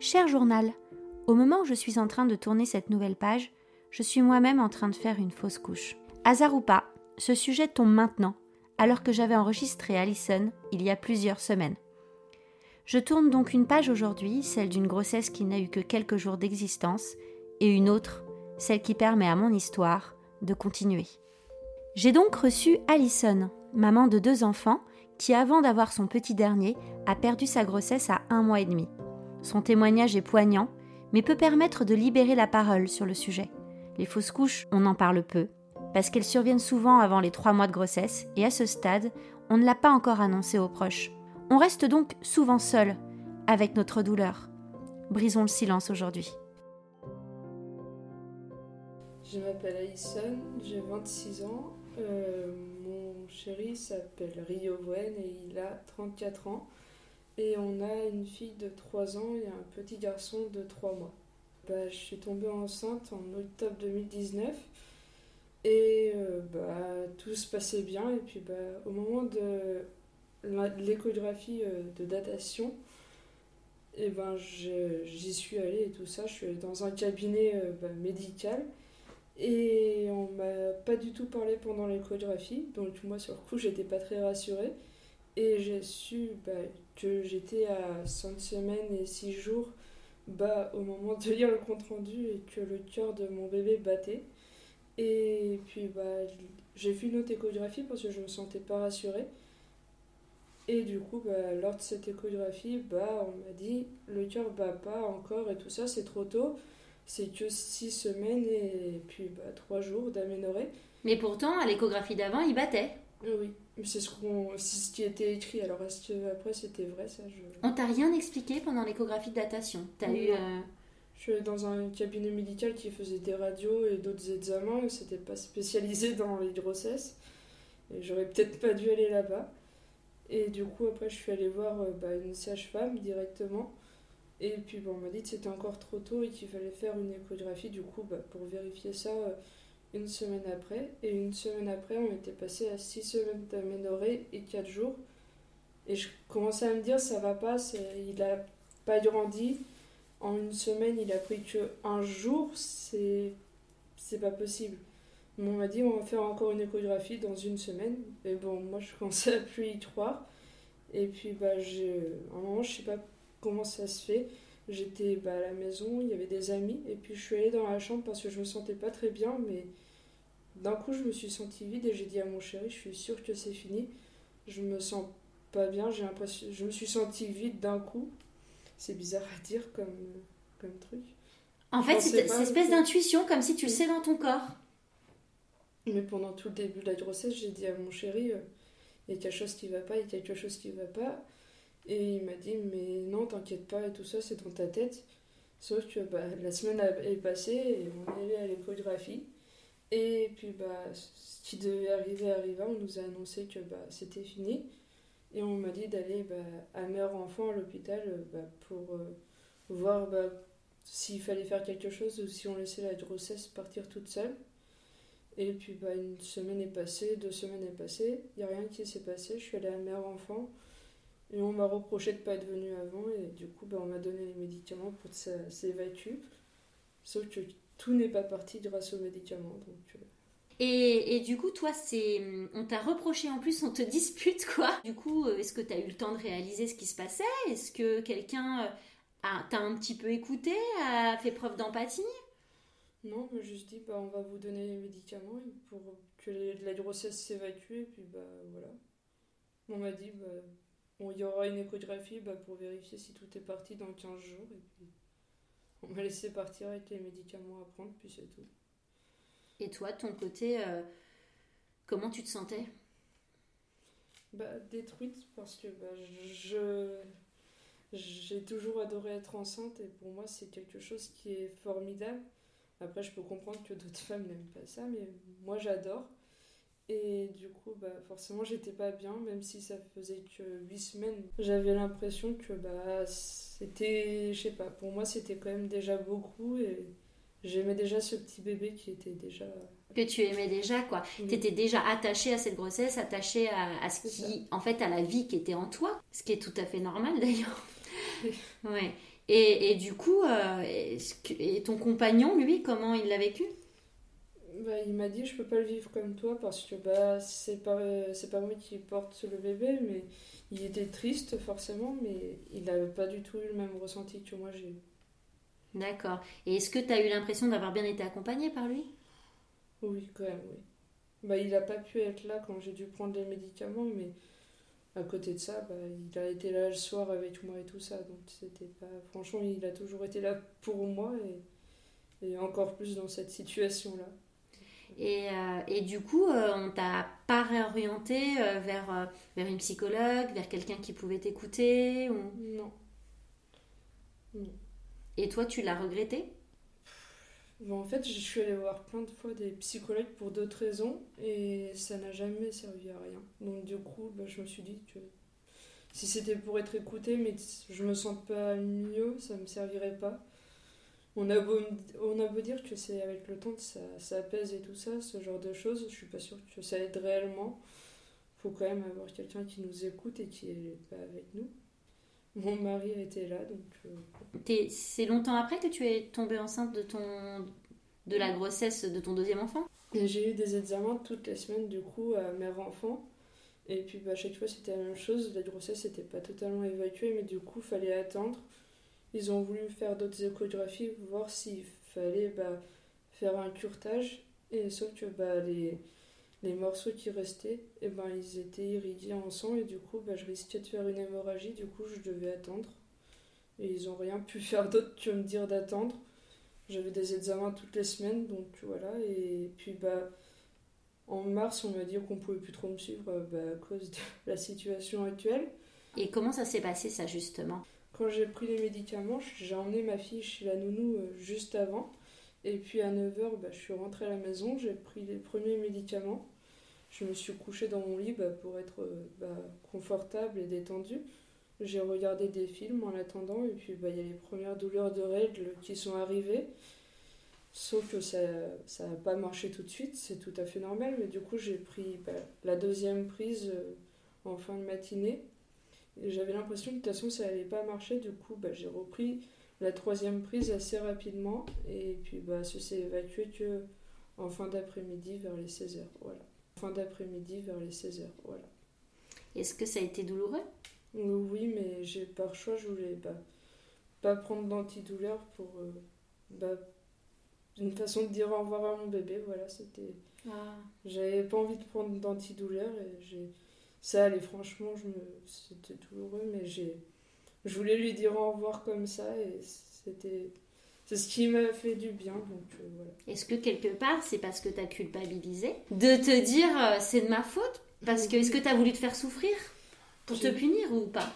Cher journal, au moment où je suis en train de tourner cette nouvelle page, je suis moi-même en train de faire une fausse couche. Hasard ou pas, ce sujet tombe maintenant, alors que j'avais enregistré Allison il y a plusieurs semaines. Je tourne donc une page aujourd'hui, celle d'une grossesse qui n'a eu que quelques jours d'existence, et une autre, celle qui permet à mon histoire de continuer. J'ai donc reçu Allison, maman de deux enfants, qui avant d'avoir son petit dernier a perdu sa grossesse à un mois et demi. Son témoignage est poignant, mais peut permettre de libérer la parole sur le sujet. Les fausses couches, on en parle peu, parce qu'elles surviennent souvent avant les trois mois de grossesse, et à ce stade, on ne l'a pas encore annoncé aux proches. On reste donc souvent seul avec notre douleur. Brisons le silence aujourd'hui. Je m'appelle Alison, j'ai 26 ans. Euh, mon chéri s'appelle Rio Wen et il a 34 ans. Et on a une fille de 3 ans et un petit garçon de 3 mois. Bah, je suis tombée enceinte en octobre 2019 et euh, bah, tout se passait bien. Et puis bah, au moment de l'échographie euh, de datation, eh ben j'y suis allée et tout ça. Je suis dans un cabinet euh, bah, médical et on m'a pas du tout parlé pendant l'échographie. Donc moi sur le coup j'étais pas très rassurée et j'ai su bah, que j'étais à 5 semaines et 6 jours bah, au moment de lire le compte rendu et que le cœur de mon bébé battait. Et puis bah, j'ai fait une autre échographie parce que je me sentais pas rassurée. Et du coup, bah, lors de cette échographie, bah, on m'a dit le cœur bat pas encore et tout ça, c'est trop tôt. C'est que 6 semaines et puis bah, 3 jours d'aménorrhée. Mais pourtant, à l'échographie d'avant, il battait. Oui, c'est ce, ce qui était écrit. Alors, est-ce que après c'était vrai ça je... On t'a rien expliqué pendant l'échographie de datation T'as eu. Euh, je suis dans un cabinet médical qui faisait des radios et d'autres examens et c'était pas spécialisé dans les grossesses. Et j'aurais peut-être pas dû aller là-bas. Et du coup, après, je suis allée voir euh, bah, une sage-femme directement. Et puis, bon, on m'a dit que c'était encore trop tôt et qu'il fallait faire une échographie, du coup, bah, pour vérifier ça euh, une semaine après. Et une semaine après, on était passé à 6 semaines d'aménorrhée et 4 jours. Et je commençais à me dire, ça va pas, il a pas grandi. En une semaine, il a pris que un jour, c'est pas possible on m'a dit on va faire encore une échographie dans une semaine. Et bon, moi je commençais à plus y croire. Et puis bah j'ai un moment je sais pas comment ça se fait. J'étais bah, à la maison, il y avait des amis et puis je suis allée dans la chambre parce que je me sentais pas très bien mais d'un coup je me suis sentie vide et j'ai dit à mon chéri, je suis sûre que c'est fini. Je me sens pas bien, j'ai l'impression je me suis sentie vide d'un coup. C'est bizarre à dire comme comme truc. En fait, c'est cette espèce d'intuition comme si tu le sais dans ton corps. Mais pendant tout le début de la grossesse, j'ai dit à mon chéri, euh, il y a quelque chose qui va pas, il y a quelque chose qui va pas. Et il m'a dit, mais non, t'inquiète pas et tout ça, c'est dans ta tête. Sauf que bah, la semaine est passée et on est allé à l'échographie. Et puis, bah, ce qui devait arriver arriva. On nous a annoncé que bah, c'était fini. Et on m'a dit d'aller bah, à Mère Enfant à l'hôpital bah, pour euh, voir bah, s'il fallait faire quelque chose ou si on laissait la grossesse partir toute seule. Et puis bah, une semaine est passée, deux semaines est passée, il n'y a rien qui s'est passé. Je suis allée à la mère enfant et on m'a reproché de ne pas être venue avant et du coup bah, on m'a donné les médicaments pour que ça s'évacue. Sauf que tout n'est pas parti grâce aux médicaments. Donc, euh. et, et, du coup, toi, c'est on t'a reproché en plus, on te dispute quoi. Du coup, euh, est-ce que tu as eu le temps de réaliser ce qui se passait? Est-ce que quelqu'un euh, t'a un petit peu écouté, a fait preuve d'empathie? Non, mais juste dit, bah, on va vous donner les médicaments pour que la grossesse s'évacue, et puis bah voilà. On m'a dit, bah, il y aura une échographie bah, pour vérifier si tout est parti dans 15 jours, et puis on m'a laissé partir avec les médicaments à prendre, puis c'est tout. Et toi, de ton côté, euh, comment tu te sentais? Bah, détruite parce que bah, je j'ai toujours adoré être enceinte et pour moi c'est quelque chose qui est formidable. Après je peux comprendre que d'autres femmes n'aiment pas ça mais moi j'adore. Et du coup bah forcément j'étais pas bien même si ça faisait que 8 semaines. J'avais l'impression que bah c'était je sais pas pour moi c'était quand même déjà beaucoup et j'aimais déjà ce petit bébé qui était déjà que tu aimais déjà quoi. Tu étais déjà attachée à cette grossesse, attachée à, à ce qui en fait à la vie qui était en toi, ce qui est tout à fait normal d'ailleurs. ouais. Et, et, du coup, euh, et ton compagnon, lui, comment il l'a vécu? Bah, Il m'a dit je peux pas le vivre comme toi parce que bah, c'est pas, c'est pas moi qui porte le bébé, mais il était triste forcément, mais il n'avait pas du tout eu le même ressenti que moi j'ai eu. D'accord. Et est-ce que tu as eu l'impression d'avoir bien été accompagnée par lui? Oui, quand même, oui. Bah, il n'a pas pu être là quand j'ai dû prendre les médicaments, mais à côté de ça, bah, il a été là le soir avec moi et tout ça. Donc c'était pas. Franchement, il a toujours été là pour moi et, et encore plus dans cette situation-là. Et, euh, et, du coup, euh, on t'a pas réorienté euh, vers, vers une psychologue, vers quelqu'un qui pouvait t'écouter ou... Non. non. Et toi, tu l'as regretté? En fait, je suis allée voir plein de fois des psychologues pour d'autres raisons et ça n'a jamais servi à rien. Donc du coup, bah, je me suis dit que si c'était pour être écoutée, mais je me sens pas mieux, ça me servirait pas. On a beau, on a beau dire que c'est avec le temps que ça, ça apaise et tout ça, ce genre de choses, je suis pas sûre que ça aide réellement. Faut quand même avoir quelqu'un qui nous écoute et qui est pas avec nous. Mon mari était là, donc. Euh, c'est longtemps après que tu es tombée enceinte de ton de la grossesse de ton deuxième enfant? J'ai eu des examens toutes les semaines du coup à mère-enfant. Et puis bah, à chaque fois c'était la même chose, la grossesse n'était pas totalement évacuée, mais du coup fallait attendre. Ils ont voulu faire d'autres échographies, voir s'il fallait bah, faire un curtage. Et sauf que bah, les, les morceaux qui restaient, et eh ben, ils étaient irrigués en sang et du coup, bah, je risquais de faire une hémorragie. Du coup, je devais attendre. Et ils n'ont rien pu faire d'autre que me dire d'attendre. J'avais des examens toutes les semaines, donc voilà. Et puis, bah, en mars, on m'a dit qu'on pouvait plus trop me suivre bah, à cause de la situation actuelle. Et comment ça s'est passé, ça, justement? Quand j'ai pris les médicaments, j'ai emmené ma fille chez la nounou euh, juste avant. Et puis à 9h, bah, je suis rentrée à la maison, j'ai pris les premiers médicaments. Je me suis couchée dans mon lit bah, pour être euh, bah, confortable et détendue. J'ai regardé des films en attendant, et puis il y a les premières douleurs de règles qui sont arrivées. Sauf que ça n'a pas marché tout de suite, c'est tout à fait normal, mais du coup j'ai pris la deuxième prise euh, en fin de matinée. Et j'avais l'impression que de toute façon ça n'allait pas marcher, du coup j'ai repris la troisième prise assez rapidement et puis bah, ça s'est évacué que en fin d'après-midi vers les 16h. Voilà. Fin d'après-midi vers les 16h. Voilà. Est-ce que ça a été douloureux? Oui, mais j'ai par choix, je voulais bah, pas prendre d'antidouleur pour. Euh, bah, une façon de dire au revoir à mon bébé, voilà, c'était. Ah. J'avais pas envie de prendre d'antidouleur et j'ai. Ça allait, franchement, je me... c'était douloureux, mais j'ai je voulais lui dire au revoir comme ça et c'était c'est ce qui m'a fait du bien donc euh, voilà. Est-ce que quelque part c'est parce que tu as culpabilisé de te dire euh, c'est de ma faute parce que est-ce que tu as voulu te faire souffrir pour te punir ou pas?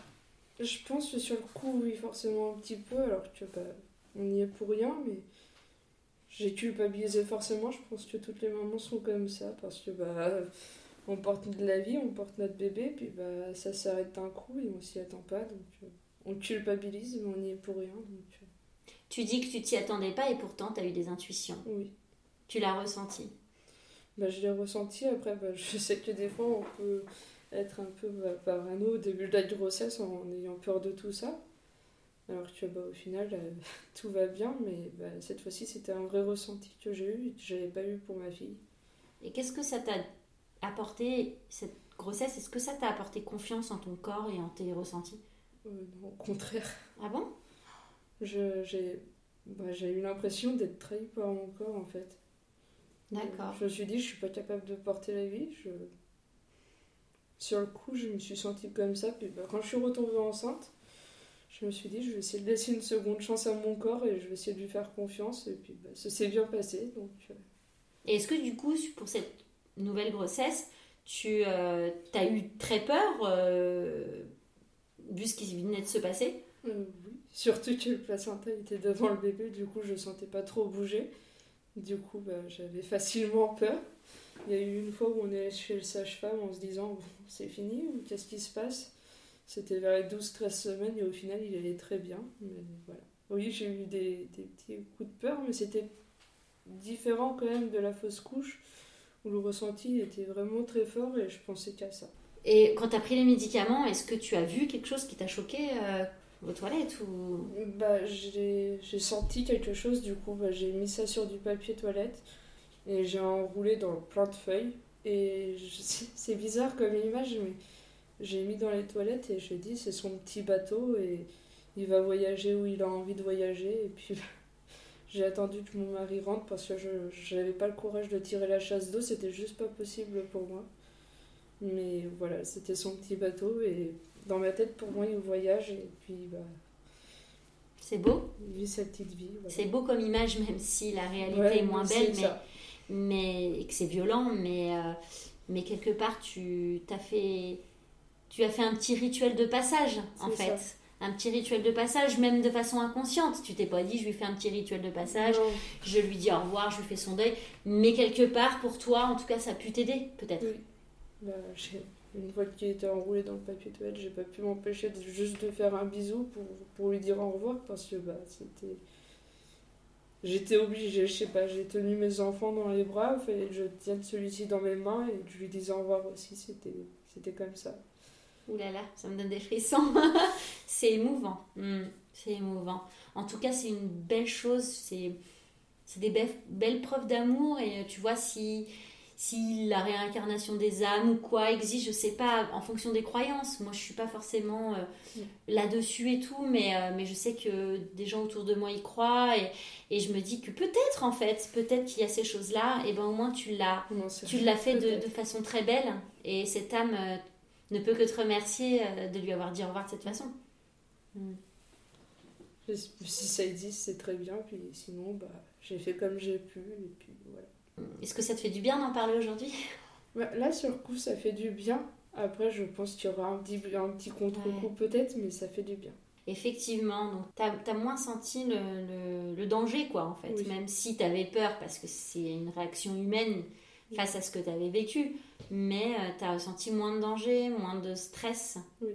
Je pense que sur le coup oui forcément un petit peu alors que bah, on y est pour rien mais j'ai culpabilisé forcément, je pense que toutes les mamans sont comme ça parce que bah on porte de la vie, on porte notre bébé, puis bah ça s'arrête d'un coup et on s'y attend pas donc euh, on culpabilise, mais on n'y est pour rien. Donc... Euh. Tu dis que tu t'y attendais pas et pourtant tu as eu des intuitions. Oui. Tu l'as ressenti? Bah, Je l'ai ressenti. Après, bah, je sais que des fois, on peut être un peu bah, parano au début de la grossesse en ayant peur de tout ça. Alors que bah, au final, euh, tout va bien, mais bah, cette fois-ci, c'était un vrai ressenti que j'ai eu et que je n'avais pas eu pour ma fille. Et qu'est-ce que ça t'a apporté, cette grossesse Est-ce que ça t'a apporté confiance en ton corps et en tes ressentis? Euh, non, au contraire. Ah bon? J'ai bah, eu l'impression d'être trahie par mon corps en fait. D'accord. Je me suis dit, je suis pas capable de porter la vie. Je... Sur le coup, je me suis sentie comme ça. Puis bah, quand je suis retombée enceinte, je me suis dit, je vais essayer de laisser une seconde chance à mon corps et je vais essayer de lui faire confiance. Et puis bah, ça s'est bien passé. Donc, Et est-ce que du coup, pour cette nouvelle grossesse, Tu as eu très peur vu ce qui venait de se passer? Oui, surtout que le placenta était devant le bébé, du coup je sentais pas trop bouger. Du coup, bah, j'avais facilement peur. Il y a eu une fois où on est chez le sage-femme en se disant c'est fini, qu'est-ce qui se passe? C'était vers les 12-13 semaines et au final il allait très bien. voilà. Oui, j'ai eu des, petits coups de peur, mais c'était différent quand même de la fausse couche où le ressenti était vraiment très fort et je pensais qu'à ça. Et quand tu as pris les médicaments, est-ce que tu as vu quelque chose qui t'a choqué euh, aux toilettes ou... bah, J'ai senti quelque chose, du coup bah, j'ai mis ça sur du papier toilette et j'ai enroulé dans plein de feuilles. Et c'est bizarre comme image, mais j'ai mis dans les toilettes et je dit c'est son petit bateau et il va voyager où il a envie de voyager. Et puis j'ai attendu que mon mari rentre parce que je n'avais pas le courage de tirer la chasse d'eau, c'était juste pas possible pour moi. Mais voilà, c'était son petit bateau et dans ma tête, pour moi, il voyage et puis bah, c'est beau. Il vit sa petite vie. C'est beau comme image, même si la réalité est moins belle, mais, mais et que c'est violent, mais, euh, mais quelque part, tu as fait, tu as fait un petit rituel de passage, en fait. Un petit rituel de passage, même de façon inconsciente. Tu t'es pas dit, je lui fais un petit rituel de passage, je lui dis au revoir, je lui fais son deuil. Mais quelque part, pour toi, en tout cas, ça a pu t'aider, peut-être. Oui. Bah, une fois qu'il était enroulé dans le papier toilette, j'ai pas pu m'empêcher de, juste de faire un bisou pour, pour lui dire au revoir parce que bah, c'était. J'étais obligée, je sais pas, j'ai tenu mes enfants dans les bras, et je tienne celui-ci dans mes mains et je lui disais au revoir aussi, c'était comme ça. Ouh là là, ça me donne des frissons. c'est émouvant. Hmm, c'est émouvant. En tout cas, c'est une belle chose. C'est, c'est des belles, belles preuves d'amour. Et tu vois, si, si la réincarnation des âmes ou quoi existe, je sais pas, en fonction des croyances. Moi, je suis pas forcément euh, mm. là-dessus et tout, mais, euh, mais je sais que des gens autour de moi y croient et, et je me dis que peut-être, en fait, peut-être qu'il y a ces choses-là, et ben au moins tu l'as, tu l'as fait de, de, façon très belle et cette âme euh, ne peut que te remercier de lui avoir dit au revoir de cette façon. Mm. Si ça existe, c'est très bien, puis sinon, bah, j'ai fait comme j'ai pu, et puis voilà. Est-ce que ça te fait du bien d'en parler aujourd'hui? Bah, Là, sur le coup, ça fait du bien. Après, je pense qu'il y aura un petit, un petit contre-coup peut-être, mais ça fait du bien. Effectivement, donc tu as, moins senti le, le, danger, quoi, en fait. Même si tu avais peur, parce que c'est une réaction humaine face à ce que tu avais vécu. Mais euh, tu as ressenti moins de danger, moins de stress. Oui.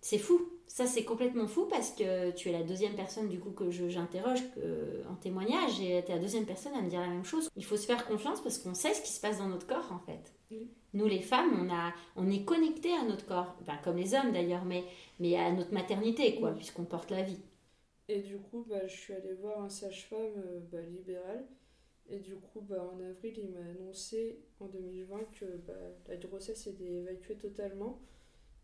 C'est fou. Ça, c'est complètement fou parce que tu es la deuxième personne du coup que j'interroge en témoignage et tu es la deuxième personne à me dire la même chose. Il faut se faire confiance parce qu'on sait ce qui se passe dans notre corps en fait. Nous les femmes, on, a, on est connecté à notre corps, enfin, comme les hommes d'ailleurs, mais, mais à notre maternité quoi, puisqu'on porte la vie. Et du coup, bah, je suis allée voir un sage-femme euh, bah, libéral. Et du coup, bah, en avril, il m'a annoncé en 2020 que bah, la grossesse était évacuée totalement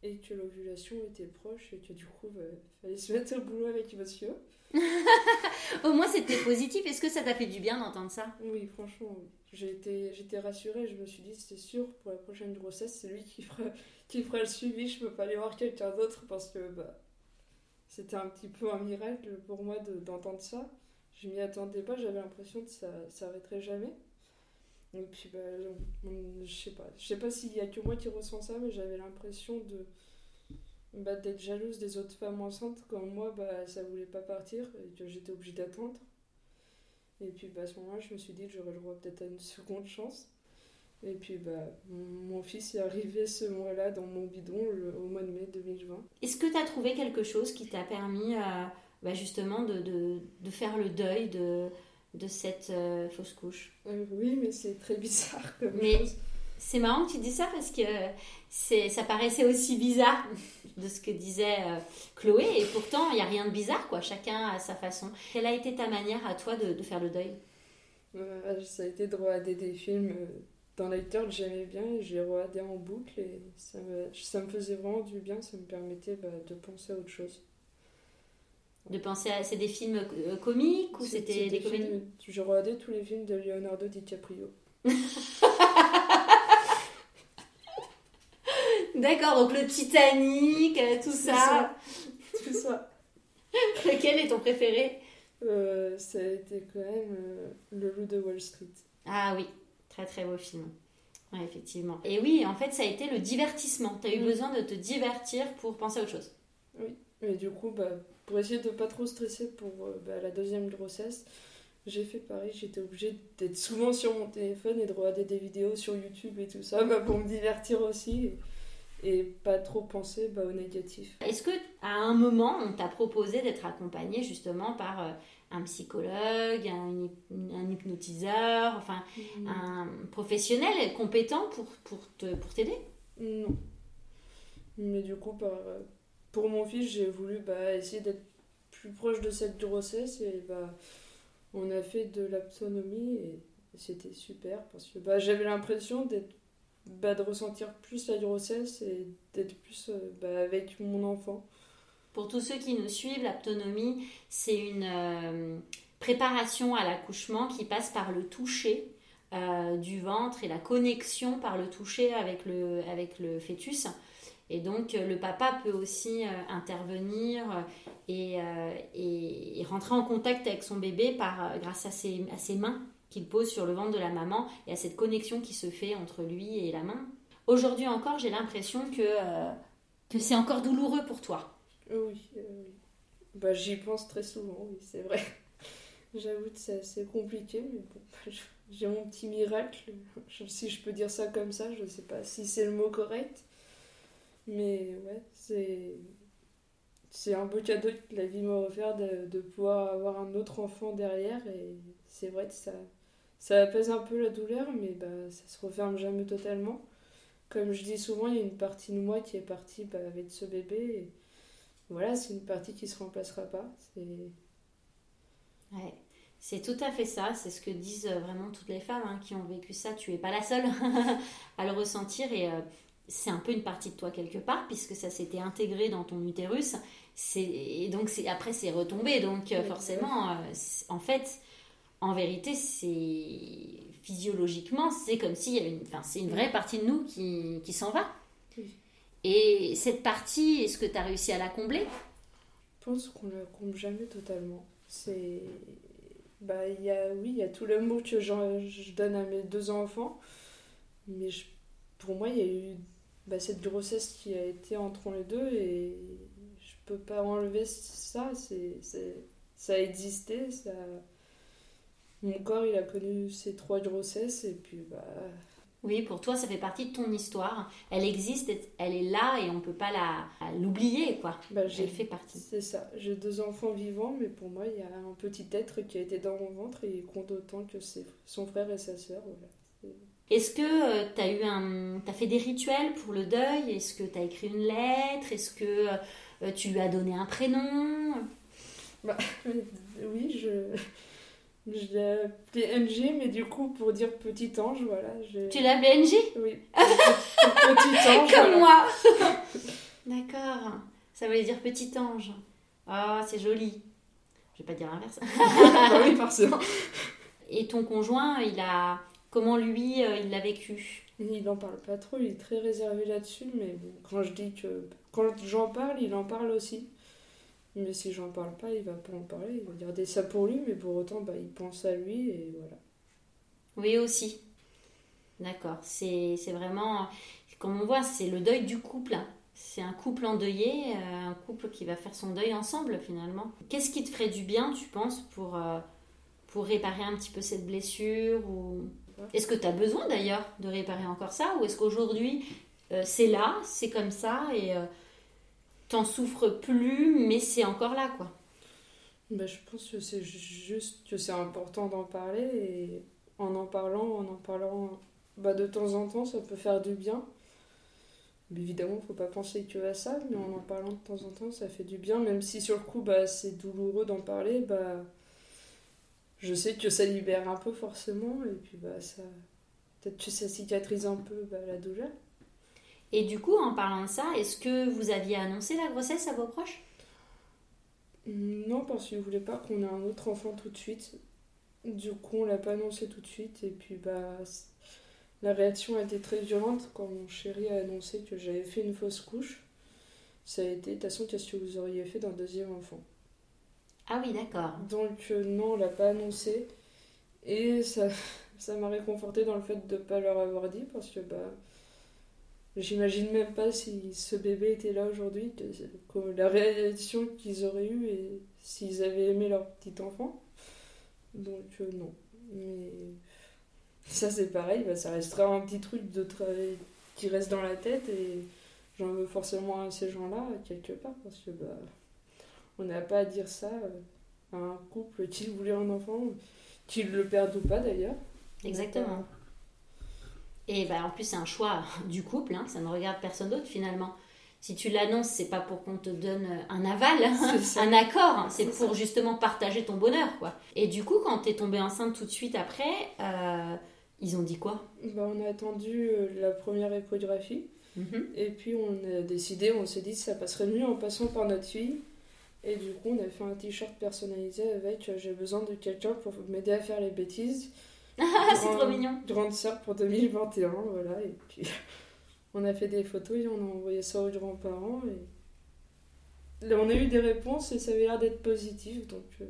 et que l'ovulation était proche et que du coup, il bah, fallait se mettre au boulot avec monsieur. au moins, c'était positif. Est-ce que ça t'a fait du bien d'entendre ça? Oui, franchement, J'ai été, j'étais rassurée. Je me suis dit, c'est sûr, pour la prochaine grossesse, c'est lui qui fera, qui fera le suivi. Je peux pas aller voir quelqu'un d'autre parce que bah, c'était un petit peu un miracle pour moi d'entendre ça. Je m'y attendais pas. J'avais l'impression que ça s'arrêterait jamais. Et puis, bah, je sais pas. Je sais pas s'il y a que moi qui ressens ça, mais j'avais l'impression de bah, d'être jalouse des autres femmes enceintes quand moi, bah, ça voulait pas partir et que j'étais obligée d'attendre. Et puis, bah, à ce moment-là, je me suis dit que j'aurais le droit peut-être à une seconde chance. Et puis, bah, mon fils est arrivé ce mois-là dans mon bidon au mois de mai 2020. Est-ce que tu as trouvé quelque chose qui t'a permis euh, bah, justement de, de, de, faire le deuil de de cette euh, fausse couche. Euh, oui, mais c'est très bizarre comme mais C'est marrant que tu dis ça parce que c'est, ça paraissait aussi bizarre de ce que disait euh, Chloé et pourtant il n'y a rien de bizarre quoi, chacun a sa façon. Quelle a été ta manière à toi de, faire le deuil? Ça a été de regarder des films dans l'acteur que j'aimais bien et j'ai regardé en boucle et ça me, ça me faisait vraiment du bien, ça me permettait bah, de penser à autre chose de penser à c'est des films euh, comiques ou c'était des, comédies je regardais tous les films de Leonardo DiCaprio d'accord donc le Titanic euh, tout ça. tout ça lequel est ton préféré? Euh, ça a été quand même le loup de Wall Street ah oui très très beau film Ouais, effectivement. Et oui, en fait, ça a été le divertissement. Tu as eu Mm. besoin de te divertir pour penser à autre chose. Oui, et du coup, bah, pour essayer de pas trop stresser pour euh, bah, la deuxième grossesse, j'ai fait pareil. J'étais obligée d'être souvent sur mon téléphone et de regarder des vidéos sur YouTube et tout ça bah, pour me divertir aussi et, et pas trop penser bah, au négatif. Est-ce que à un moment, on t'a proposé d'être accompagné justement par euh, un psychologue, un, hyp- un hypnotiseur, enfin un professionnel compétent pour, pour te- pour t'aider? Non. Mais du coup, par- pour mon fils, j'ai voulu bah, essayer d'être plus proche de cette grossesse et bah, on a fait de l'autonomie et c'était super parce que bah, j'avais l'impression d'être bah, de ressentir plus la grossesse et d'être plus euh, bah, avec mon enfant. Pour tous ceux qui nous suivent, l'aptonomie, c'est une euh, préparation à l'accouchement qui passe par le toucher euh, du ventre et la connexion par le toucher avec le, avec le fœtus. Et donc, euh, le papa peut aussi euh, intervenir euh, et, rentrer en contact avec son bébé par, grâce à ses, mains qu'il pose sur le ventre de la maman et à cette connexion qui se fait entre lui et la main. Aujourd'hui encore, j'ai l'impression que, que c'est encore douloureux pour toi. Oui, euh. Bah, j'y pense très souvent, oui, c'est vrai. J'avoue que c'est compliqué, mais bon, j'ai mon petit miracle, si je peux dire ça comme ça, je sais pas si c'est le mot correct. Mais ouais, c'est c'est un beau cadeau que la vie m'a offert de, de pouvoir avoir un autre enfant derrière et c'est vrai que ça, ça apaise un peu la douleur mais bah, ça se referme jamais totalement. Comme je dis souvent, il y a une partie de moi qui est partie bah, avec ce bébé et voilà, c'est une partie qui se remplacera pas. C'est Ouais, c'est tout à fait ça, c'est ce que disent euh, vraiment toutes les femmes hein, qui ont vécu ça. Tu es pas la seule à le ressentir et euh, c'est un peu une partie de toi quelque part puisque ça s'était intégré dans ton utérus. Et donc après c'est retombé donc euh, Oui, forcément euh, en fait en vérité c'est physiologiquement c'est comme s'il y avait une enfin c'est une vraie partie de nous qui, qui s'en va. Oui. Et cette partie, est-ce que tu as réussi à la combler? Je pense qu'on la comble jamais totalement. C'est. Bah, il y a, oui, il y a tout l'amour que je donne à mes deux enfants. Mais je- pour moi, il y a eu bah, cette grossesse qui a été entre les deux et je peux pas enlever ça. C'est, ça a existé. Ça... Mon corps, il a connu ces trois grossesses et puis, bah. Oui, pour toi, ça fait partie de ton histoire. Elle existe, elle est là et on peut pas l'oublier, quoi. bah j'ai Elle fait partie. C'est ça. J'ai deux enfants vivants, mais pour moi, il y a un petit être qui a été dans mon ventre et il compte autant que ses- son frère et sa sœur. Voilà. Est-ce que tu as eu un, t'as fait des rituels pour le deuil? Est-ce que tu as écrit une lettre? Est-ce que euh, tu lui as donné un prénom? Oui, je, je l'ai appelé NG, mais du coup, pour dire petit ange, voilà. Tu l'as appelé NG Oui, petit ange. Comme voilà. moi D'accord. Ça voulait dire petit ange. Ah, c'est joli. Je vais pas dire l'inverse. Bah oui, forcément. Et ton conjoint, il a comment lui, euh, il l'a vécu? Il en parle pas trop, il est très réservé là-dessus, mais quand je dis que. Quand j'en parle, il en parle aussi. Mais si j'en parle pas, il va pas en parler, il va garder ça pour lui, mais pour autant, bah, il pense à lui et voilà. Oui, aussi. D'accord. C'est c'est vraiment, comme on voit, c'est le deuil du couple. hein. C'est un couple endeuillé, euh, un couple qui va faire son deuil ensemble finalement. Qu'est-ce qui te ferait du bien, tu penses, pour, euh, pour réparer un petit peu cette blessure ou... Est-ce que tu as besoin d'ailleurs de réparer encore ça Ou est-ce qu'aujourd'hui, euh, c'est là, c'est comme ça et euh, t'en souffres plus, mais c'est encore là quoi? Bah, je pense que c'est ju- juste que c'est important d'en parler et en en parlant, en en parlant bah, de temps en temps, ça peut faire du bien. Mais évidemment, faut pas penser que à ça, mais en en parlant de temps en temps, ça fait du bien, même si sur le coup, bah, c'est douloureux d'en parler, bah, je sais que ça libère un peu forcément, et puis bah, ça, peut-être que ça cicatrise un peu bah, la douleur. Et du coup, en parlant de ça, est-ce que vous aviez annoncé la grossesse à vos proches? Non, parce qu'il voulait pas qu'on ait un autre enfant tout de suite. Du coup, on l'a pas annoncé tout de suite. Et puis, bah, la réaction a été très violente quand mon chéri a annoncé que j'avais fait une fausse couche. Ça a été, de toute façon, qu'est-ce que vous auriez fait d'un deuxième enfant? Ah oui, d'accord. Donc, euh, non, on l'a pas annoncé. Et ça ça m'a réconforté dans le fait de ne pas leur avoir dit parce que bah j'imagine même pas si ce bébé était là aujourd'hui, la réaction qu'ils auraient eue et s'ils avaient aimé leur petit enfant. Donc euh, non. Mais ça c'est pareil, bah, ça restera un petit truc de qui reste dans la tête et j'en veux forcément à ces gens-là quelque part parce que bah on n'a pas à dire ça à un couple qui voulait un enfant, qu'il le perde ou pas d'ailleurs. Exactement. Et bah, en plus, c'est un choix du couple, hein, ça ne regarde personne d'autre finalement. Si tu l'annonces, c'est pas pour qu'on te donne un aval, un accord, hein, c'est pour justement partager ton bonheur. quoi. Et du coup, quand tu es tombée enceinte tout de suite après, euh, ils ont dit quoi? Bah, On a attendu euh, la première échographie. Mhm. Et puis on a décidé, on s'est dit que ça passerait mieux en passant par notre fille. Et du coup, on a fait un t-shirt personnalisé avec euh, J'ai besoin de quelqu'un pour m'aider à faire les bêtises. C'est trop mignon. Grande sœur pour 2021, voilà. Et puis, on a fait des photos et on a envoyé ça aux grands-parents. Et là, on a eu des réponses et ça avait l'air d'être positif. Donc, euh.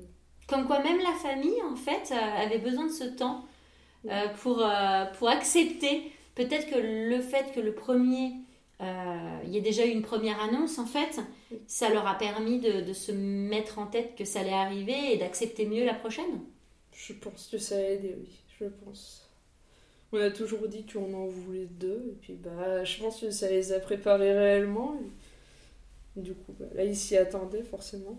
Comme quoi, même la famille, en fait, euh, avait besoin de ce temps euh, pour, pour accepter. Peut-être que le fait que le premier. Il y ait déjà eu une première annonce, en fait, ça leur a permis de, de se mettre en tête que ça allait arriver et d'accepter mieux la prochaine. Je pense que ça a aidé, oui je pense. On a toujours dit qu'on en voulait deux, et puis bah, je pense que ça les a préparés réellement. du coup, bah, là, ils s'y attendaient forcément.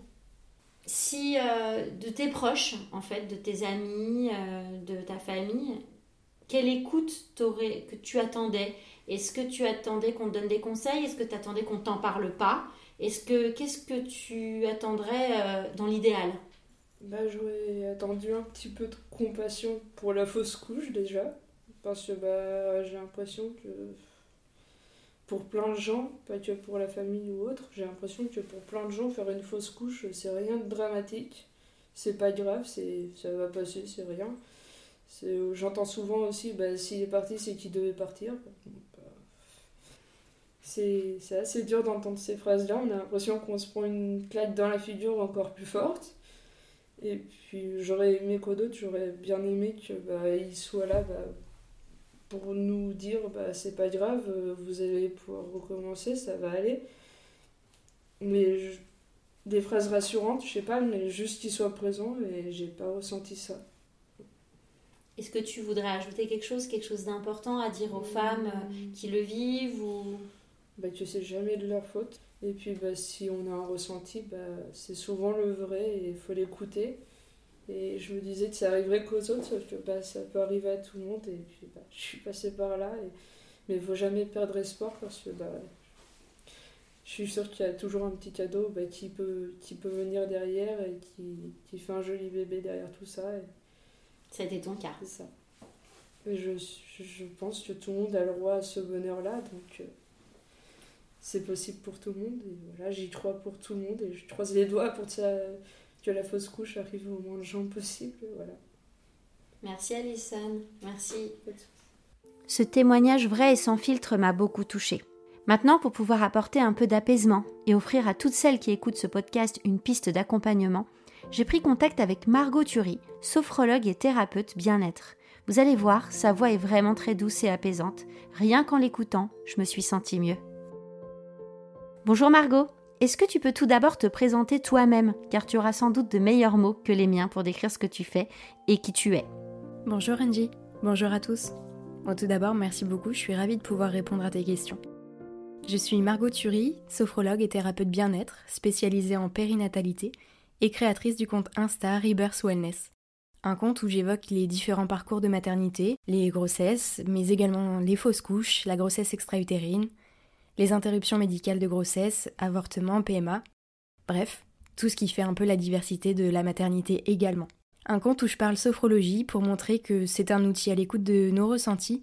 Si euh, de tes proches, en fait, de tes amis, euh, de ta famille, quelle écoute que tu attendais? Est-ce que tu attendais qu'on te donne des conseils? Est-ce que tu attendais qu'on t'en parle pas? Est-ce que qu'est-ce que tu attendrais euh, dans l'idéal? Bah, j'aurais attendu un petit peu de compassion pour la fausse couche déjà. Parce que bah, j'ai l'impression que pour plein de gens, pas que pour la famille ou autre, j'ai l'impression que pour plein de gens, faire une fausse couche, c'est rien de dramatique. C'est pas grave, c'est ça va passer, c'est rien. J'entends souvent aussi, bah, s'il est parti, c'est qu'il devait partir. C'est assez dur d'entendre ces phrases-là. On a l'impression qu'on se prend une claque dans la figure encore plus forte. Et puis j'aurais aimé quoi d'autre? J'aurais bien aimé qu'il bah, soit là bah, pour nous dire bah, c'est pas grave, vous allez pouvoir recommencer, ça va aller. Mais des phrases rassurantes, je sais pas, mais juste qu'il soit présent et j'ai pas ressenti ça. Est-ce que tu voudrais ajouter quelque chose, quelque chose d'important à dire aux femmes euh, qui le vivent ou... Bah, que c'est jamais de leur faute. Et puis bah, si on a un ressenti, bah, c'est souvent le vrai et il faut l'écouter. Et je me disais que ça arriverait qu'aux autres, sauf que bah, ça peut arriver à tout le monde. Et puis bah, je suis passée par là. Et... Mais il faut jamais perdre espoir parce que bah, je suis sûre qu'il y a toujours un petit cadeau bah, qui, peut, qui peut venir derrière et qui, qui fait un joli bébé derrière tout ça. Et... Été ton cas. C'est ça. Et je, je pense que tout le monde a le droit à ce bonheur-là. Donc. Euh, c'est possible pour tout le monde. Et voilà, j'y crois pour tout le monde et je croise les doigts pour que la fausse couche arrive au moins de gens possible. Voilà. Merci Alison, merci. Ce témoignage vrai et sans filtre m'a beaucoup touchée. Maintenant, pour pouvoir apporter un peu d'apaisement et offrir à toutes celles qui écoutent ce podcast une piste d'accompagnement, j'ai pris contact avec Margot Thury, sophrologue et thérapeute bien-être. Vous allez voir, sa voix est vraiment très douce et apaisante. Rien qu'en l'écoutant, je me suis sentie mieux. Bonjour Margot, est-ce que tu peux tout d'abord te présenter toi-même, car tu auras sans doute de meilleurs mots que les miens pour décrire ce que tu fais et qui tu es. Bonjour Angie, bonjour à tous. Tout d'abord, merci beaucoup, je suis ravie de pouvoir répondre à tes questions. Je suis Margot Thury, sophrologue et thérapeute bien-être, spécialisée en périnatalité et créatrice du compte Insta Rebirth Wellness. Un compte où j'évoque les différents parcours de maternité, les grossesses, mais également les fausses couches, la grossesse extra-utérine, les interruptions médicales de grossesse, avortement, PMA, bref, tout ce qui fait un peu la diversité de la maternité également. Un compte où je parle sophrologie pour montrer que c'est un outil à l'écoute de nos ressentis.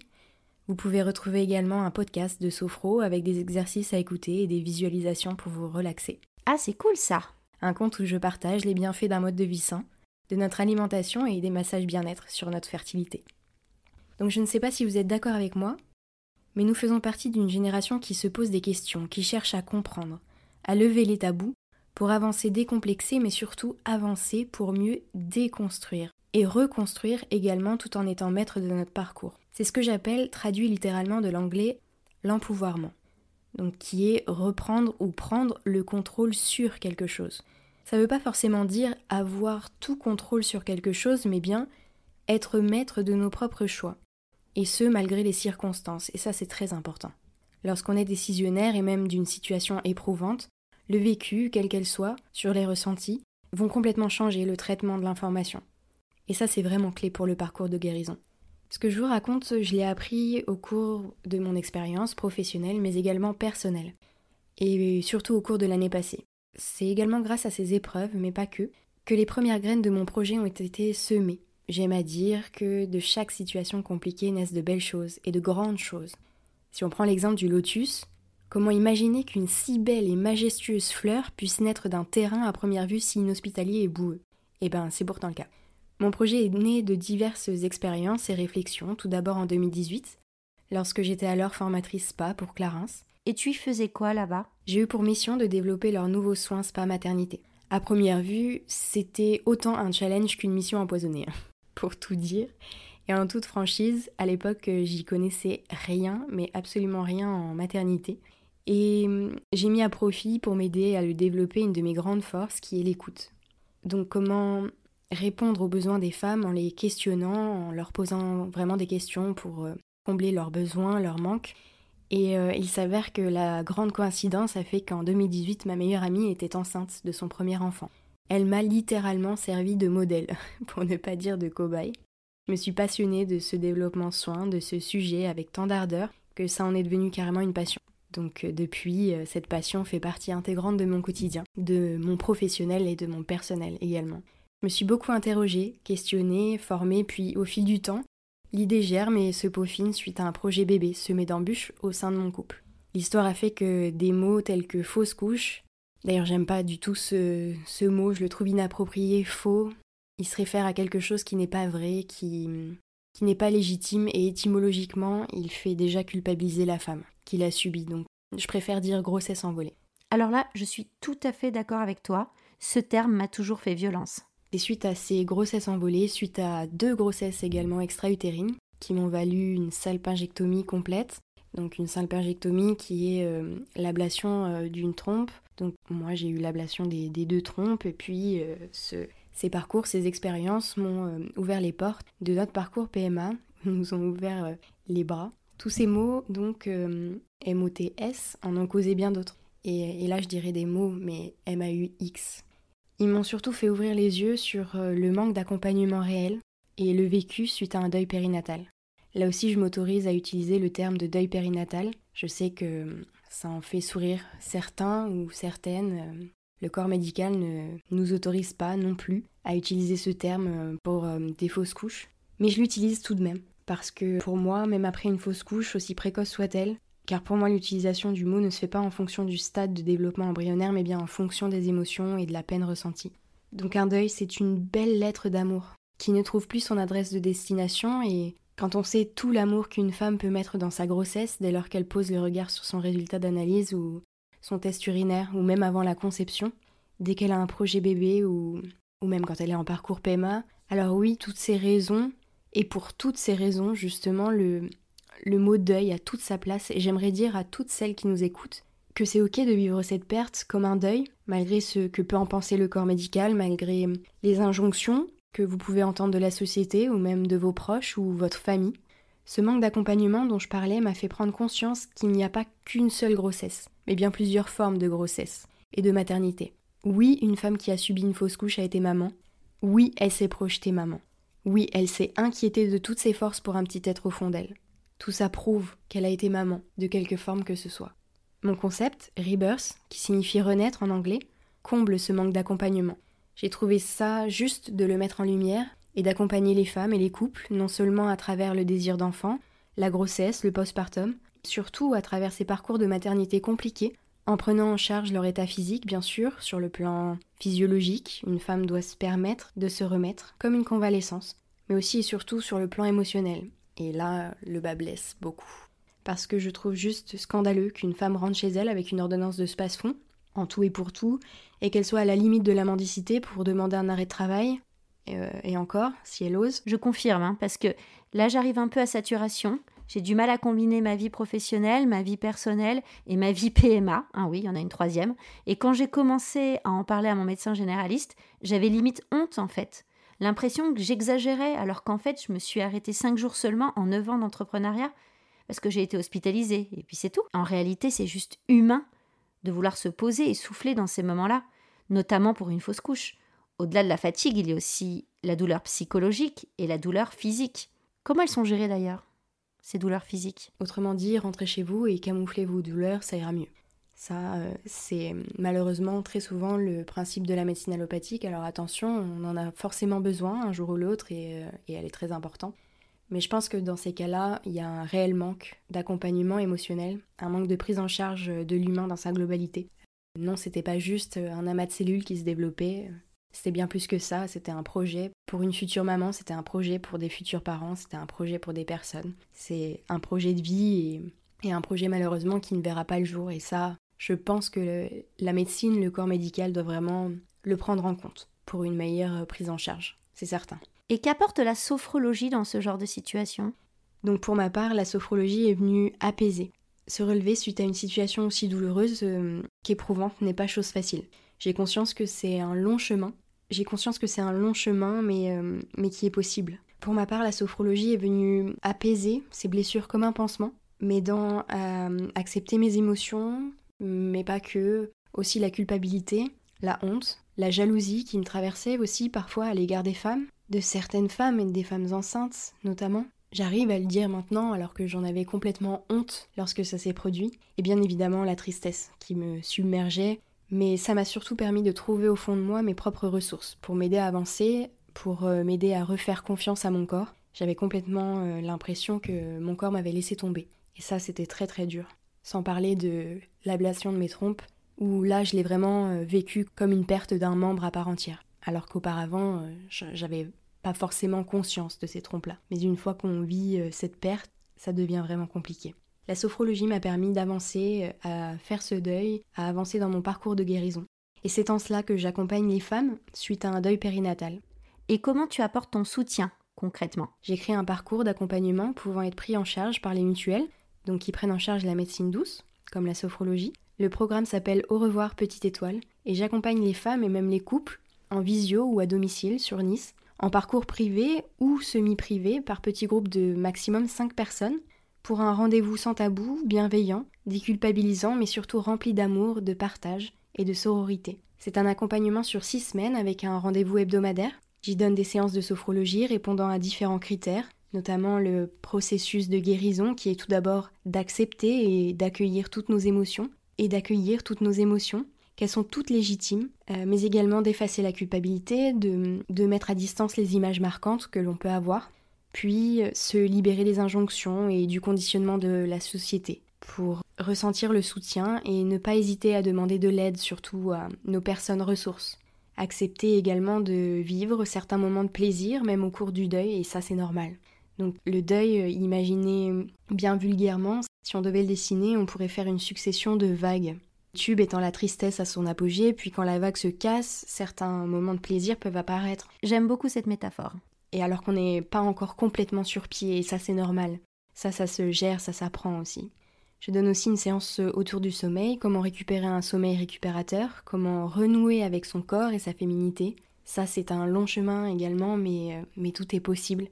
Vous pouvez retrouver également un podcast de sophro avec des exercices à écouter et des visualisations pour vous relaxer. Ah, c'est cool ça Un compte où je partage les bienfaits d'un mode de vie sain, de notre alimentation et des massages bien-être sur notre fertilité. Donc je ne sais pas si vous êtes d'accord avec moi, mais nous faisons partie d'une génération qui se pose des questions, qui cherche à comprendre, à lever les tabous, pour avancer décomplexé, mais surtout avancer pour mieux déconstruire. et reconstruire également tout en étant maître de notre parcours. C'est ce que j'appelle, traduit littéralement de l'anglais, l'empouvoirment. Donc qui est reprendre ou prendre le contrôle sur quelque chose. Ça ne veut pas forcément dire avoir tout contrôle sur quelque chose, mais bien être maître de nos propres choix. Et ce, malgré les circonstances. Et ça, c'est très important. Lorsqu'on est décisionnaire et même d'une situation éprouvante, le vécu, quelle qu'elle soit, sur les ressentis, vont complètement changer le traitement de l'information. Et ça, c'est vraiment clé pour le parcours de guérison. Ce que je vous raconte, je l'ai appris au cours de mon expérience professionnelle, mais également personnelle. Et surtout au cours de l'année passée. C'est également grâce à ces épreuves, mais pas que, que les premières graines de mon projet ont été semées. J'aime à dire que de chaque situation compliquée naissent de belles choses et de grandes choses. Si on prend l'exemple du lotus, comment imaginer qu'une si belle et majestueuse fleur puisse naître d'un terrain à première vue si inhospitalier et boueux? Eh ben, c'est pourtant le cas. Mon projet est né de diverses expériences et réflexions, tout d'abord en 2018, lorsque j'étais alors formatrice spa pour Clarence. Et tu y faisais quoi là-bas? J'ai eu pour mission de développer leurs nouveaux soins spa maternité. À première vue, c'était autant un challenge qu'une mission empoisonnée, pour tout dire. Et en toute franchise, à l'époque, j'y connaissais rien, mais absolument rien en maternité. Et hum, j'ai mis à profit pour m'aider à le développer une de mes grandes forces qui est l'écoute. Donc comment répondre aux besoins des femmes en les questionnant, en leur posant vraiment des questions pour euh, combler leurs besoins, leurs manques. Et euh, il s'avère que la grande coïncidence a fait qu'en 2018, ma meilleure amie était enceinte de son premier enfant. Elle m'a littéralement servi de modèle, pour ne pas dire de cobaye. Je me suis passionnée de ce développement soin, de ce sujet avec tant d'ardeur que ça en est devenu carrément une passion. Donc euh, depuis, cette passion fait partie intégrante de mon quotidien, de mon professionnel et de mon personnel également. Je me suis beaucoup interrogée, questionnée, formée, puis au fil du temps, l'idée germe et se peaufine suite à un projet bébé semé d'embûches au sein de mon couple. L'histoire a fait que des mots tels que fausse couche, d'ailleurs j'aime pas du tout ce, ce mot, je le trouve inapproprié, faux, il se réfère à quelque chose qui n'est pas vrai, qui, qui n'est pas légitime et étymologiquement il fait déjà culpabiliser la femme qui l'a subi, donc je préfère dire grossesse envolée. Alors là, je suis tout à fait d'accord avec toi, ce terme m'a toujours fait violence. Et suite à ces grossesses envolées, suite à deux grossesses également extra-utérines, qui m'ont valu une salpingectomie complète, donc une salpingectomie qui est euh, l'ablation euh, d'une trompe. Donc moi j'ai eu l'ablation des, deux trompes et puis euh, ces parcours, ces expériences m'ont ouvert les portes de notre parcours PMA, nous ont ouvert les bras. Tous ces mots, donc MOTS, en ont causé bien d'autres. Et, et, là je dirais des mots, mais MAUX, ils m'ont surtout fait ouvrir les yeux sur euh, le manque d'accompagnement réel et le vécu suite à un deuil périnatal. Là aussi, je m'autorise à utiliser le terme de deuil périnatal. Je sais que ça en fait sourire certains ou certaines. Euh, le corps médical ne nous autorise pas non plus à utiliser ce terme euh, pour des fausses couches. Mais je l'utilise tout de même. Parce que pour moi, même après une fausse couche, aussi précoce soit-elle, car pour moi l'utilisation du mot ne se fait pas en fonction du stade de développement embryonnaire, mais bien en fonction des émotions et de la peine ressentie. Donc un deuil, c'est une belle lettre d'amour, qui ne trouve plus son adresse de destination, et quand on sait tout l'amour qu'une femme peut mettre dans sa grossesse dès lors qu'elle pose le regard sur son résultat d'analyse ou son test urinaire, ou même avant la conception, dès qu'elle a un projet bébé ou, ou même quand elle est en parcours PMA, alors oui, toutes ces raisons, et pour toutes ces raisons, justement, le, le mot deuil a toute sa place et j'aimerais dire à toutes celles qui nous écoutent que c'est ok de vivre cette perte comme un deuil, malgré ce que peut en penser le corps médical, malgré les injonctions que vous pouvez entendre de la société ou même de vos proches ou votre famille. Ce manque d'accompagnement dont je parlais m'a fait prendre conscience qu'il n'y a pas qu'une seule grossesse, mais bien plusieurs formes de grossesse et de maternité. Oui, une femme qui a subi une fausse couche a été maman. Oui, elle s'est projetée maman. Oui, elle s'est inquiétée de toutes ses forces pour un petit être au fond d'elle. Tout ça prouve qu'elle a été maman, de quelque forme que ce soit. Mon concept, Rebirth, qui signifie renaître en anglais, comble ce manque d'accompagnement. J'ai trouvé ça juste de le mettre en lumière et d'accompagner les femmes et les couples, non seulement à travers le désir d'enfant, la grossesse, le postpartum, surtout à travers ces parcours de maternité compliqués, en prenant en charge leur état physique, bien sûr, sur le plan physiologique, une femme doit se permettre de se remettre, comme une convalescence, mais aussi et surtout sur le plan émotionnel, et là, le bas blesse beaucoup. Parce que je trouve juste scandaleux qu'une femme rentre chez elle avec une ordonnance de space-fond, en tout et pour tout, et qu'elle soit à la limite de la mendicité pour demander un arrêt de travail. euh, et encore, si elle ose. Je confirme, hein, parce que là j'arrive un peu à saturation. J'ai du mal à combiner ma vie professionnelle, ma vie personnelle et ma vie PMA. Ah oui, il y en a une troisième. Et quand j'ai commencé à en parler à mon médecin généraliste, j'avais limite honte en fait. L'impression que j'exagérais alors qu'en fait je me suis arrêtée cinq jours seulement en neuf ans d'entrepreneuriat parce que j'ai été hospitalisée. Et puis c'est tout. En réalité, c'est juste humain de vouloir se poser et souffler dans ces moments-là, notamment pour une fausse couche. Au-delà de la fatigue, il y a aussi la douleur psychologique et la douleur physique. Comment elles sont gérées d'ailleurs, ces douleurs physiques? Autrement dit, rentrez chez vous et camouflez vos douleurs, ça ira mieux. Ça, euh, c'est malheureusement très souvent le principe de la médecine allopathique. Alors attention, on en a forcément besoin un jour ou l'autre et, euh, et elle est très importante. Mais je pense que dans ces cas-là, il y a un réel manque d'accompagnement émotionnel, un manque de prise en charge de l'humain dans sa globalité. Non, c'était pas juste un amas de cellules qui se développait, c'était bien plus que ça, c'était un projet pour une future maman, c'était un projet pour des futurs parents, c'était un projet pour des personnes. C'est un projet de vie et, un projet malheureusement qui ne verra pas le jour. Et ça, je pense que la médecine, le corps médical doit vraiment le prendre en compte pour une meilleure prise en charge, c'est certain. Et qu'apporte la sophrologie dans ce genre de situation? Donc pour ma part, la sophrologie est venue apaiser. Se relever suite à une situation aussi douloureuse euh, qu'éprouvante n'est pas chose facile. J'ai conscience que c'est un long chemin j'ai conscience que c'est un long chemin, mais, euh, mais qui est possible. Pour ma part, la sophrologie est venue apaiser ces blessures comme un pansement, m'aidant à euh, accepter mes émotions, mais pas que, aussi la culpabilité, la honte, la jalousie qui me traversait aussi parfois à l'égard des femmes, de certaines femmes et des femmes enceintes notamment. J'arrive à le dire maintenant alors que j'en avais complètement honte lorsque ça s'est produit, et bien évidemment la tristesse qui me submergeait mais ça m'a surtout permis de trouver au fond de moi mes propres ressources pour m'aider à avancer, pour euh, m'aider à refaire confiance à mon corps. J'avais complètement euh, l'impression que mon corps m'avait laissé tomber. Et ça, c'était très très dur. Sans parler de l'ablation de mes trompes, où là, je l'ai vraiment euh, vécu comme une perte d'un membre à part entière. Alors qu'auparavant, j'avais pas forcément conscience de ces trompes-là. Mais une fois qu'on vit cette perte, ça devient vraiment compliqué. La sophrologie m'a permis d'avancer, euh, à faire ce deuil, à avancer dans mon parcours de guérison. Et c'est en cela que j'accompagne les femmes suite à un deuil périnatal. Et comment tu apportes ton soutien concrètement? J'ai créé un parcours d'accompagnement pouvant être pris en charge par les mutuelles, donc qui prennent en charge la médecine douce, comme la sophrologie. Le programme s'appelle Au revoir petite étoile, et j'accompagne les femmes et même les couples en visio ou à domicile sur Nice, en parcours privé ou semi-privé par petits groupes de maximum 5 personnes pour un rendez-vous sans tabou, bienveillant, déculpabilisant, mais surtout rempli d'amour, de partage et de sororité. C'est un accompagnement sur six semaines avec un rendez-vous hebdomadaire. J'y donne des séances de sophrologie répondant à différents critères, notamment le processus de guérison qui est tout d'abord d'accepter et d'accueillir toutes nos émotions, et d'accueillir toutes nos émotions, qu'elles sont toutes légitimes, euh, mais également d'effacer la culpabilité, de, de mettre à distance les images marquantes que l'on peut avoir, puis se libérer des injonctions et du conditionnement de la société pour ressentir le soutien et ne pas hésiter à demander de l'aide surtout à nos personnes ressources. Accepter également de vivre certains moments de plaisir même au cours du deuil et ça c'est normal. Donc le deuil, imaginez bien vulgairement, si on devait le dessiner, on pourrait faire une succession de vagues. Tube étant la tristesse à son apogée, puis quand la vague se casse, certains moments de plaisir peuvent apparaître. J'aime beaucoup cette métaphore et alors qu'on n'est pas encore complètement sur pied, et ça c'est normal. Ça, ça se gère, ça s'apprend aussi. Je donne aussi une séance autour du sommeil, comment récupérer un sommeil récupérateur, comment renouer avec son corps et sa féminité. Ça, c'est un long chemin également, mais, euh, mais tout est possible.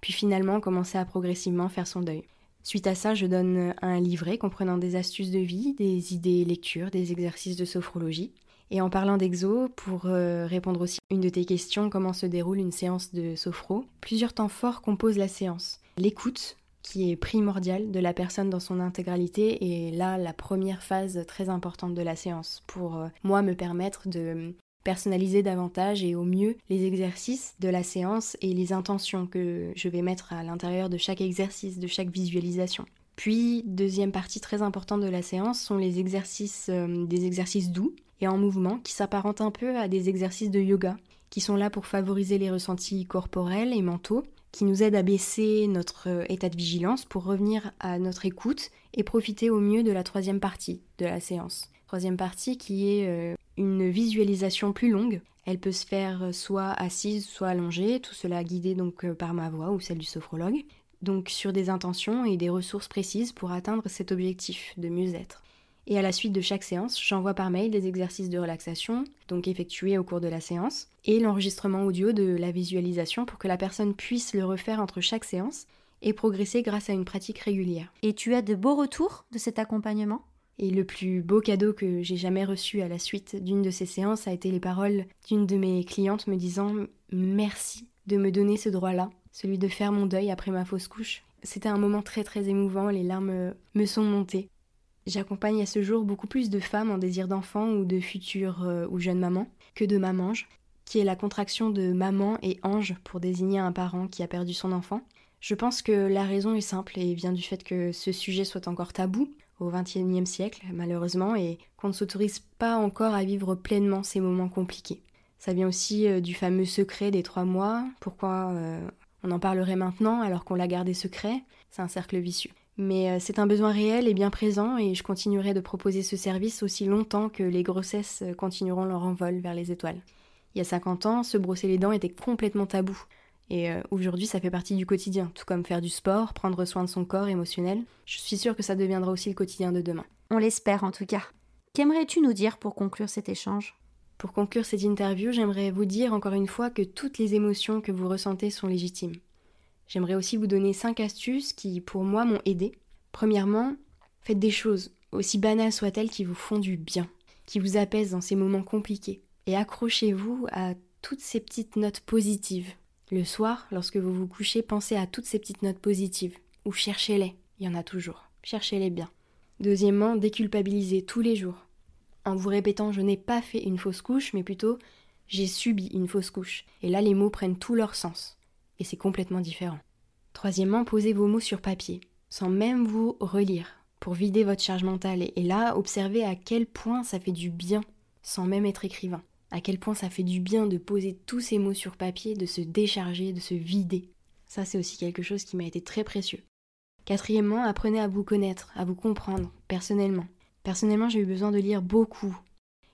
Puis finalement, commencer à progressivement faire son deuil. Suite à ça, je donne un livret comprenant des astuces de vie, des idées lecture, des exercices de sophrologie. Et en parlant d'exo, pour euh, répondre aussi à une de tes questions, comment se déroule une séance de sophro, plusieurs temps forts composent la séance. L'écoute, qui est primordiale de la personne dans son intégralité, est là la première phase très importante de la séance, pour euh, moi me permettre de personnaliser davantage et au mieux les exercices de la séance et les intentions que je vais mettre à l'intérieur de chaque exercice, de chaque visualisation. Puis, deuxième partie très importante de la séance sont les exercices, euh, des exercices doux, et en mouvement qui s'apparentent un peu à des exercices de yoga qui sont là pour favoriser les ressentis corporels et mentaux, qui nous aident à baisser notre euh, état de vigilance pour revenir à notre écoute et profiter au mieux de la troisième partie de la séance. Troisième partie qui est euh, une visualisation plus longue. Elle peut se faire soit assise, soit allongée, tout cela guidé donc euh, par ma voix ou celle du sophrologue. Donc sur des intentions et des ressources précises pour atteindre cet objectif de mieux-être. Et à la suite de chaque séance, j'envoie par mail des exercices de relaxation, donc effectués au cours de la séance, et l'enregistrement audio de la visualisation pour que la personne puisse le refaire entre chaque séance et progresser grâce à une pratique régulière. Et tu as de beaux retours de cet accompagnement? Et le plus beau cadeau que j'ai jamais reçu à la suite d'une de ces séances a été les paroles d'une de mes clientes me disant merci de me donner ce droit-là, celui de faire mon deuil après ma fausse couche. C'était un moment très très émouvant, les larmes me sont montées. J'accompagne à ce jour beaucoup plus de femmes en désir d'enfant ou de futures euh, ou jeunes mamans que de mamange, qui est la contraction de maman et ange pour désigner un parent qui a perdu son enfant. Je pense que la raison est simple et vient du fait que ce sujet soit encore tabou, au XXIe siècle, malheureusement, et qu'on ne s'autorise pas encore à vivre pleinement ces moments compliqués. Ça vient aussi euh, du fameux secret des trois mois. Pourquoi euh, on en parlerait maintenant alors qu'on l'a gardé secret? C'est un cercle vicieux. Mais euh, c'est un besoin réel et bien présent et je continuerai de proposer ce service aussi longtemps que les grossesses continueront leur envol vers les étoiles. Il y a 50 ans, se brosser les dents était complètement tabou. Et euh, aujourd'hui, ça fait partie du quotidien, tout comme faire du sport, prendre soin de son corps émotionnel. Je suis sûre que ça deviendra aussi le quotidien de demain. On l'espère en tout cas. Qu'aimerais-tu nous dire pour conclure cet échange? Pour conclure cette interview, j'aimerais vous dire encore une fois que toutes les émotions que vous ressentez sont légitimes. J'aimerais aussi vous donner 5 astuces qui, pour moi, m'ont aidé. Premièrement, faites des choses, aussi banales soient-elles, qui vous font du bien, qui vous apaisent dans ces moments compliqués. Et accrochez-vous à toutes ces petites notes positives le soir, lorsque vous vous couchez, pensez à toutes ces petites notes positives, ou cherchez-les, il y en a toujours, cherchez-les bien. Deuxièmement, déculpabilisez tous les jours, en vous répétant je n'ai pas fait une fausse couche, mais plutôt j'ai subi une fausse couche. Et là, les mots prennent tout leur sens, et c'est complètement différent. Troisièmement, posez vos mots sur papier, sans même vous relire, pour vider votre charge mentale, et là, observez à quel point ça fait du bien, sans même être écrivain à quel point ça fait du bien de poser tous ces mots sur papier, de se décharger, de se vider. Ça, c'est aussi quelque chose qui m'a été très précieux. Quatrièmement, apprenez à vous connaître, à vous comprendre, personnellement. Personnellement, j'ai eu besoin de lire beaucoup.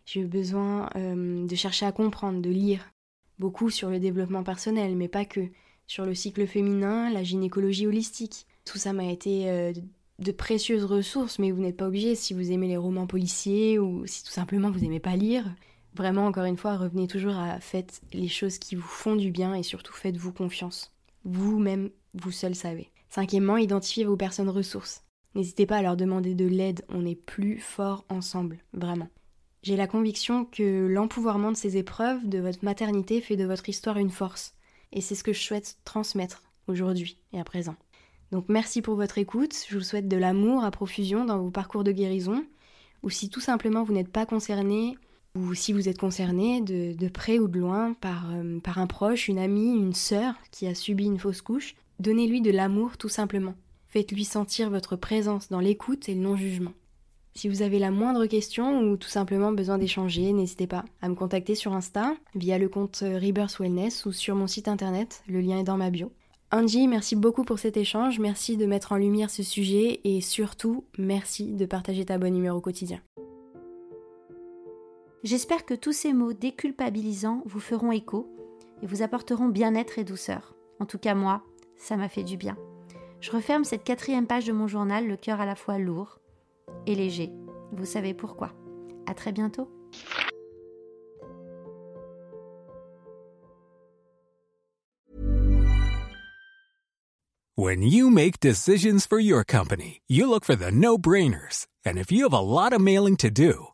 J'ai eu besoin euh, de chercher à comprendre, de lire beaucoup sur le développement personnel, mais pas que. Sur le cycle féminin, la gynécologie holistique. Tout ça m'a été euh, de précieuses ressources, mais vous n'êtes pas obligé si vous aimez les romans policiers ou si tout simplement vous n'aimez pas lire. Vraiment, encore une fois, revenez toujours à faites les choses qui vous font du bien et surtout faites-vous confiance. Vous-même, vous seul savez. Cinquièmement, identifiez vos personnes ressources. N'hésitez pas à leur demander de l'aide, on est plus fort ensemble, vraiment. J'ai la conviction que l'empouvoirment de ces épreuves, de votre maternité, fait de votre histoire une force. Et c'est ce que je souhaite transmettre aujourd'hui et à présent. Donc merci pour votre écoute, je vous souhaite de l'amour à profusion dans vos parcours de guérison, ou si tout simplement vous n'êtes pas concerné, ou si vous êtes concerné de, près ou de loin par, euh, par un proche, une amie, une sœur qui a subi une fausse couche, donnez-lui de l'amour tout simplement. Faites-lui sentir votre présence dans l'écoute et le non-jugement. Si vous avez la moindre question ou tout simplement besoin d'échanger, n'hésitez pas à me contacter sur Insta, via le compte Rebirth Wellness ou sur mon site internet, le lien est dans ma bio. Angie, merci beaucoup pour cet échange, merci de mettre en lumière ce sujet et surtout, merci de partager ta bonne humeur au quotidien. J'espère que tous ces mots déculpabilisants vous feront écho et vous apporteront bien-être et douceur. En tout cas, moi, ça m'a fait du bien. Je referme cette quatrième page de mon journal, le cœur à la fois lourd et léger. Vous savez pourquoi. À très bientôt. When you make decisions for your company, you look for the no-brainers. And if you have a lot of mailing to do,